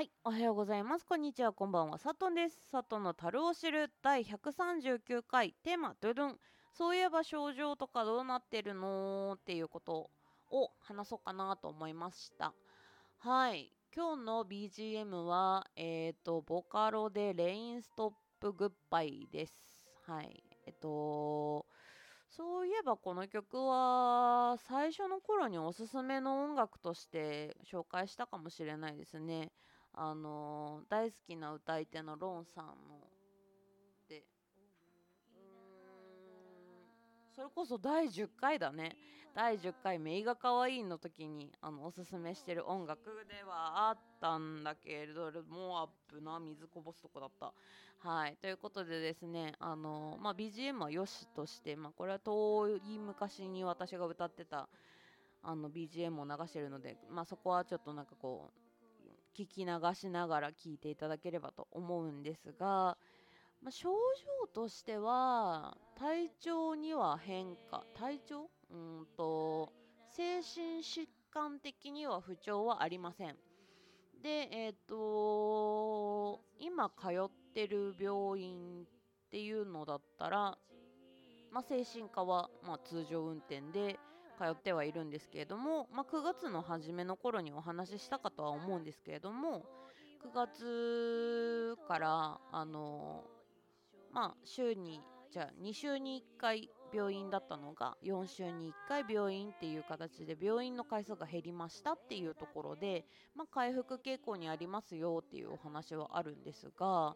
はい、おはようございます。こんにちは、こんばんは。サトンです。サトンの樽を知る第139回テーマ、ドゥドゥン。そういえば症状とかどうなってるのっていうことを話そうかなと思いました。はい、今日の BGM は、えっ、と、ボカロでレインストップグッバイです。はい、えっと、そういえばこの曲は最初の頃におすすめの音楽として紹介したかもしれないですね。あの大好きな歌い手のロンさんので。それこそ第10回だね。第10回「メイが可愛いの時にあのおすすめしてる音楽ではあったんだけれどもうアップな水こぼすとこだった。はい。ということでですねあの、まあ、BGM はよしとして、まあ、これは遠い昔に私が歌ってたあの BGM を流してるので、まあ、そこはちょっとなんかこう聞き流しながら聞いていただければと思うんですが、まあ、症状としては体調には変化体調？うんと精神疾患的には不調はありません。でえっ、と今通ってる病院っていうのだったら、まあ、精神科はま通常運転で通ってはいるんですけれども、まあ、9月の初めの頃にお話ししたかとは思うんですけれども9月からあのまあ週にじゃあ2週に1回病院だったのが4週に1回病院っていう形で病院の回数が減りましたっていうところで、まあ、回復傾向にありますよっていうお話はあるんですが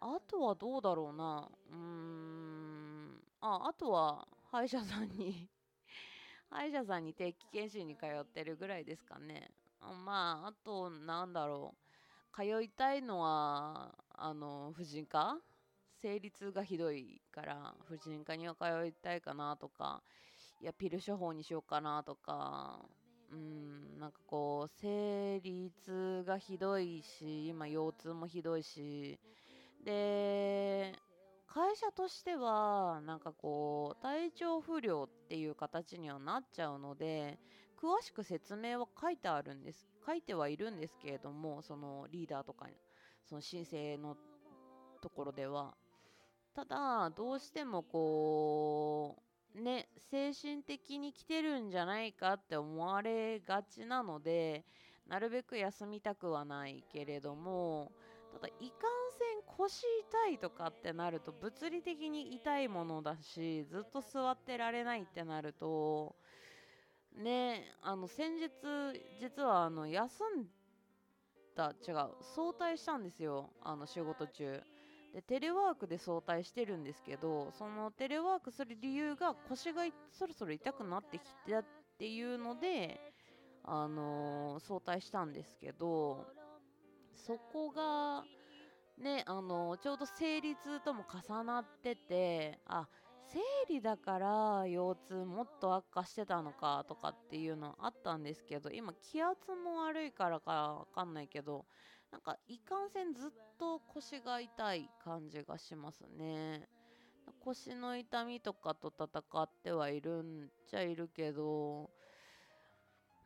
あとはどうだろうな。うーんああとは歯医者さんに歯医者さんに定期検診に通ってるぐらいですかね。まああとなんだろう。通いたいのはあの婦人科？生理痛がひどいから婦人科には通いたいかなとか。いやピル処方にしようかなとか。うんなんかこう生理痛がひどいし今腰痛もひどいし。で会社としてはなんかこう体調不良っていう形にはなっちゃうので詳しく説明は書いてあるんです書いてはいるんですけれどもそのリーダーとかその申請のところでは。ただどうしてもこうね精神的に来てるんじゃないかって思われがちなのでなるべく休みたくはないけれどもただいかんせん腰痛いとかってなると物理的に痛いものだしずっと座ってられないってなるとねあの先日実はあの休んだ違う早退したんですよあの仕事中。でテレワークで早退してるんですけどそのテレワークする理由が腰がそろそろ痛くなってきたっていうのであの、早退したんですけどそこがねあの、ちょうど生理痛とも重なっててあ生理だから腰痛もっと悪化してたのかとかっていうのあったんですけど今気圧も悪いからかわかんないけどなんかいかんせんずっと腰が痛い感じがしますね。腰の痛みとかと戦ってはいるんちゃいるけど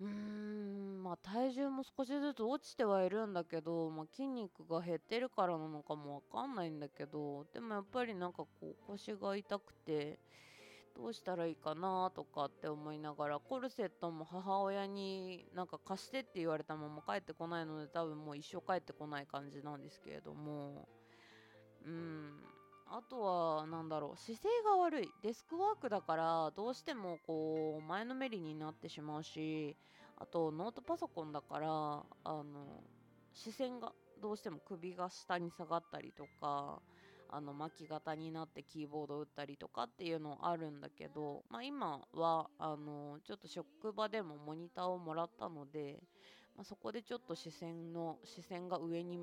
うーんまあ体重も少しずつ落ちてはいるんだけど、まあ、筋肉が減ってるからなのかもわかんないんだけどでもやっぱりなんかこう腰が痛くてどうしたらいいかなとかって思いながらコルセットも母親になんか貸してって言われたまま帰ってこないので多分もう一生帰ってこない感じなんですけれども。うん。あとは何だろう姿勢が悪い。デスクワークだからどうしてもこう前のめりになってしまうしあとノートパソコンだからあの視線がどうしても首が下に下がったりとかあの巻き型になってキーボード打ったりとかっていうのあるんだけど、まあ、今はあのちょっと職場でもモニターをもらったので、まあ、そこでちょっと視線の視線が上に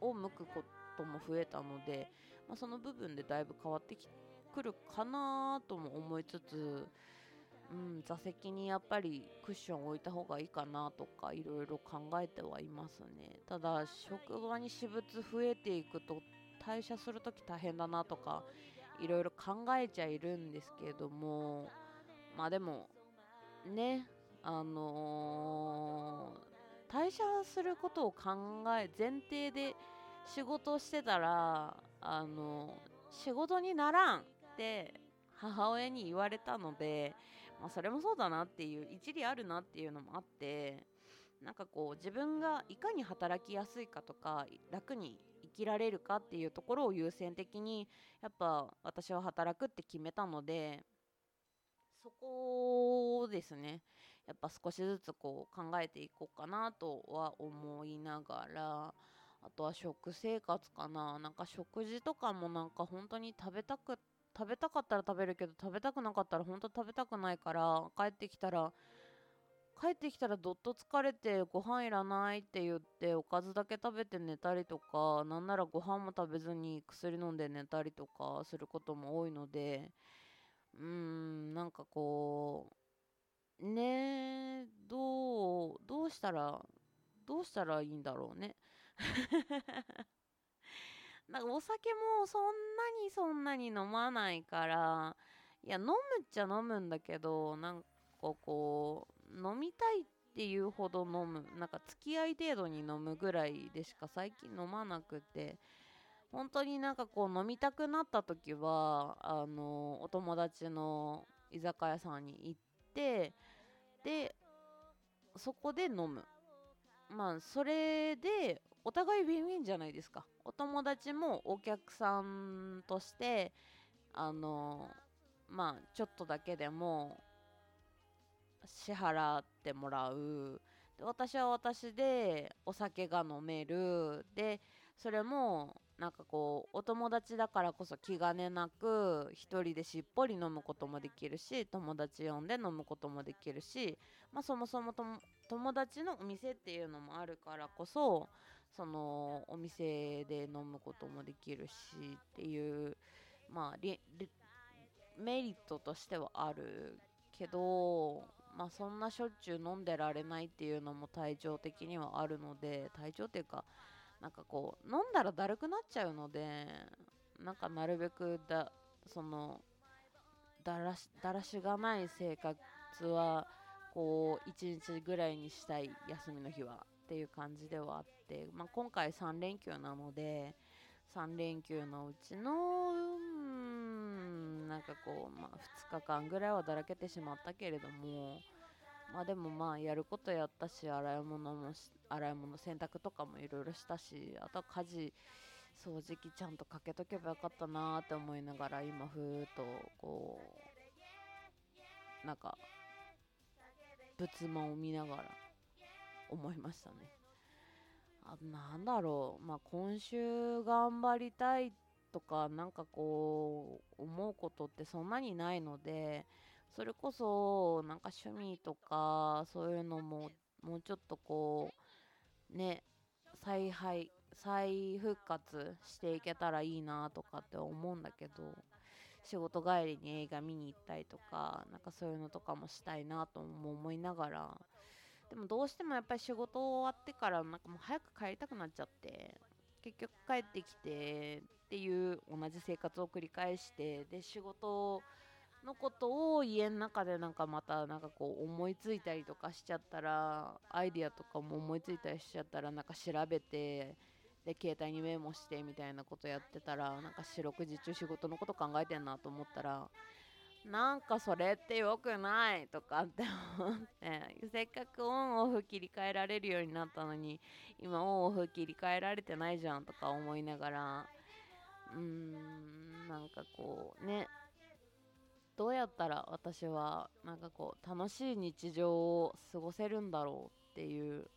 を向くことも増えたので、まあ、その部分でだいぶ変わってくるかなとも思いつつ、うん、座席にやっぱりクッション置いた方がいいかなとかいろいろ考えてはいますね。ただ職場に私物増えていくと退社する時大変だなとかいろいろ考えちゃいるんですけれどもまあでもねあのー退社することを考え前提で仕事をしてたらあの仕事にならんって母親に言われたので、まあ、それもそうだなっていう一理あるなっていうのもあってなんかこう自分がいかに働きやすいかとか楽に生きられるかっていうところを優先的にやっぱ私は働くって決めたのでそこをですね。やっぱ少しずつこう考えていこうかなとは思いながらあとは食生活かな。なんか食事とかもなんか本当に食べたく食べたかったら食べるけど食べたくなかったら本当食べたくないから帰ってきたら帰ってきたらどっと疲れてご飯いらないって言っておかずだけ食べて寝たりとかなんならご飯も食べずに薬飲んで寝たりとかすることも多いのでうーんなんかこうねどうどうしたらどうしたらいいんだろうね。なんかお酒もそんなにそんなに飲まないからいや飲むっちゃ飲むんだけどなんかこう飲みたいっていうほど飲むなんか付き合い程度に飲むぐらいでしか最近飲まなくて本当になんかこう飲みたくなった時はあのお友達の居酒屋さんに行ってでそこで飲む。まあそれでお互いウィンウィンじゃないですか。お友達もお客さんとしてあのまあちょっとだけでも支払ってもらう。で私は私でお酒が飲める。でそれもなんかこうお友達だからこそ気兼ねなく一人でしっぽり飲むこともできるし友達呼んで飲むこともできるし、まあ、そもそも友達のお店っていうのもあるからこそそのお店で飲むこともできるしっていうまあメリットとしてはあるけどまあそんなしょっちゅう飲んでられないっていうのも体調的にはあるので体調っていうかなんかこう飲んだらだるくなっちゃうのでなんかなるべくだそのだらしだらしがない生活はこう1日ぐらいにしたい休みの日はっていう感じではあって、まあ、今回3連休なので3連休のうちのうんなんかこう、まあ、2日間ぐらいはだらけてしまったけれどもまあでもまあやることやったし洗い物も洗い物洗濯とかもいろいろしたしあとは家事掃除機ちゃんとかけとけばよかったなって思いながら今ふーっとこうなんか仏間を見ながら思いましたね。あなんだろう。まあ今週頑張りたいとかなんかこう思うことってそんなにないのでそれこそなんか趣味とかそういうのももうちょっとこうね再配再復活していけたらいいなとかって思うんだけど仕事帰りに映画見に行ったりとかなんかそういうのとかもしたいなとも思いながらでもどうしてもやっぱり仕事終わってからなんかもう早く帰りたくなっちゃって結局帰ってきてっていう同じ生活を繰り返してで仕事のことを家の中でなんかまたなんかこう思いついたりとかしちゃったらアイディアとかも思いついたりしちゃったらなんか調べてで携帯にメモしてみたいなことやってたらなんか四六時中仕事のこと考えてんなと思ったらなんかそれって良くないとかって思って。せっかくオンオフ切り替えられるようになったのに今オンオフ切り替えられてないじゃんとか思いながら。うーんなんかこうね。どうやったら私はなんかこう楽しい日常を過ごせるんだろうっていう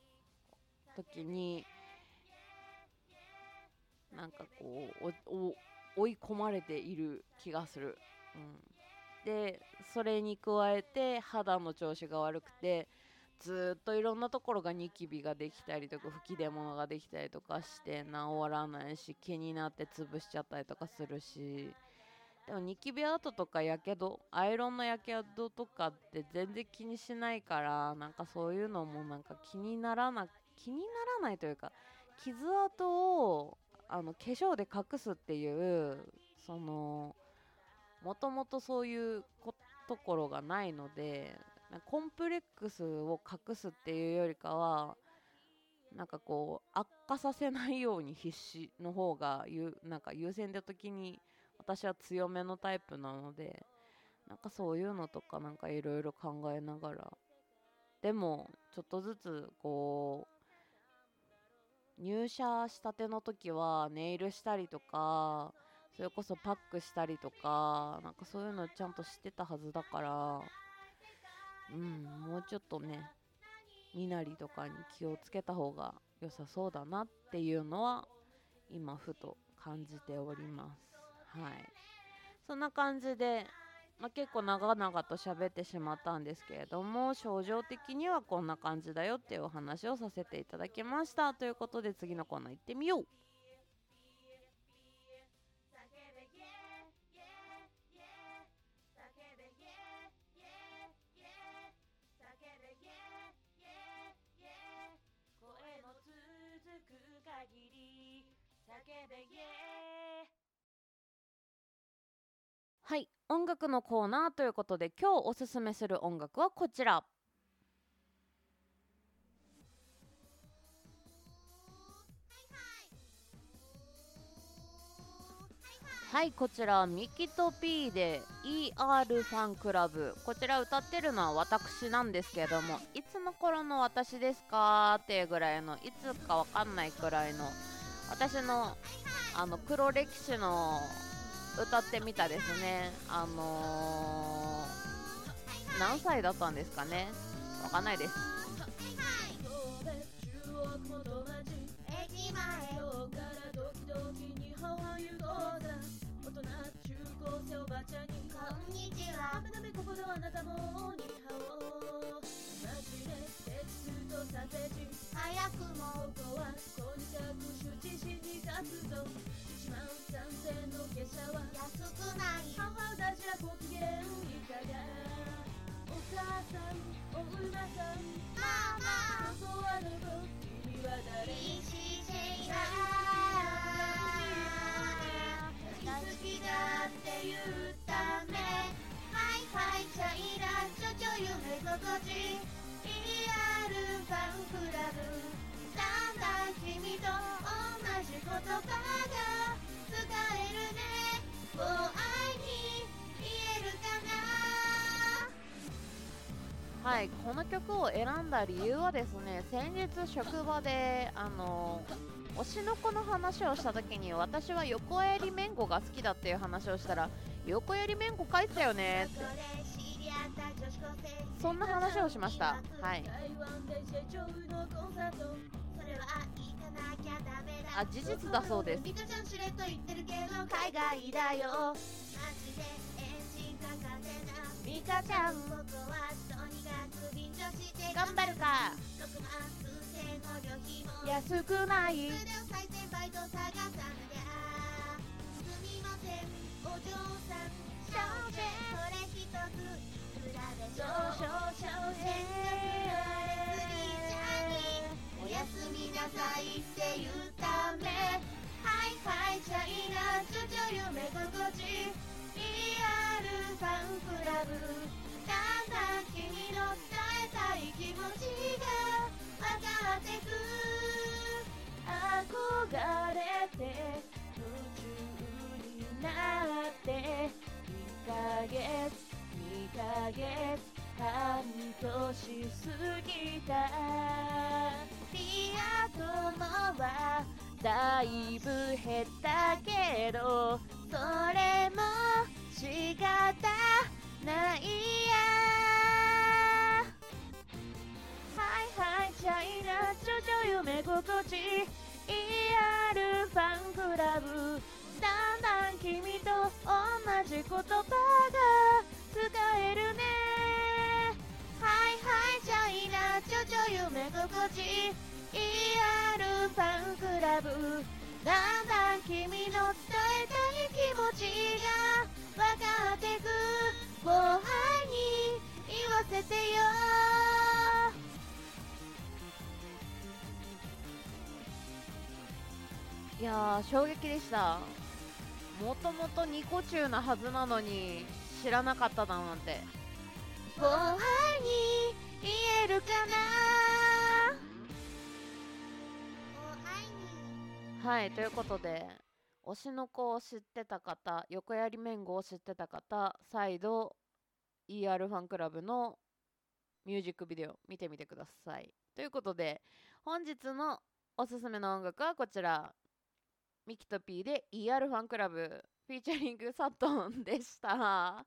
時になんかこう追い込まれている気がする。うん、でそれに加えて肌の調子が悪くてずっといろんなところがニキビができたりとか吹き出物ができたりとかして治らないし気になって潰しちゃったりとかするし。でもニキビ跡とかやけどアイロンのやけどとかって全然気にしないからなんかそういうのもなんか気にならな気にならないというか傷跡をあの化粧で隠すっていうそのもともとそういうところがないのでコンプレックスを隠すっていうよりかはなんかこう悪化させないように必死の方がゆなんか優先的時に私は強めのタイプなのでなんかそういうのとかなんかいろいろ考えながら。でもちょっとずつこう入社したての時はネイルしたりとかそれこそパックしたりとかなんかそういうのちゃんと知ってたはずだからうんもうちょっとね身なりとかに気をつけた方が良さそうだなっていうのは今ふと感じております。はい。そんな感じで、まあ、結構長々と喋ってしまったんですけれども症状的にはこんな感じだよっていうお話をさせていただきました。ということで次のコーナー行ってみよう。はい音楽のコーナーということで今日おすすめする音楽はこちら。はいこちらミキと P で ER ファンクラブ。こちら歌ってるのは私なんですけれどもいつの頃の私ですか？っていうぐらいのいつかわかんないくらいの私のあの黒歴史の歌ってみたですね。あのー、何歳だったんですかね。わかんないです。はあなたもに早くもこはこに着手。自身に活動1万3000の下車は安くない母だじゃご機嫌いかがお母さんお馬さんママここはどこ君は誰西シェイラ好きだって言うためハイハイチャイラちょちょ夢心地るファンクラブだんだん君と同じ言葉が使えるね。もう愛に言えるかな。はいこの曲を選んだ理由はですね先日職場であの推しの子の話をした時に私は横襟めんこが好きだっていう話をしたら横襟めんこ書いてたよねってそんな話をしました。はいあ事実だそうです。海外だよ。ミカちゃん。頑張るか。安くない？お嬢さん。これ一つ。おやすみなさいって言うため。ハイハイチャイナちょちょ夢心地 ER ファンクラブだんだ君の伝えたい気持ちが分かってく憧れて夢中になって2ヶ月2ヶ月半年過ぎた。リア友はだいぶ減ったけどそれも仕方ないや。はいはいチャイナちょちょ夢心地。ER ファンクラブ。だんだん君と同じ言葉ょ夢心地 ER ファンクラブだんだん君の伝えたい気持ちが分かってく後輩に言わせてよ。いや衝撃でした。もともとニコ中なはずなのに知らなかっただなんて。後輩に言えるかなはいということで推しの子を知ってた方横槍めんごを知ってた方再度 ER ファンクラブのミュージックビデオ見てみてください。ということで本日のおすすめの音楽はこちら。ミキと P で ER ファンクラブフィーチャリングサトンでした。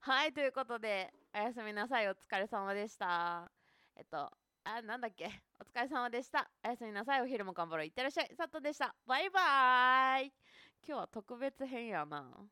はいということでおやすみなさい。お疲れ様でした。えっとあなんだっけ？お疲れ様でした。おやすみなさい。お昼も頑張ろう。いってらっしゃい。佐藤でした。バイバーイ。今日は特別編やな。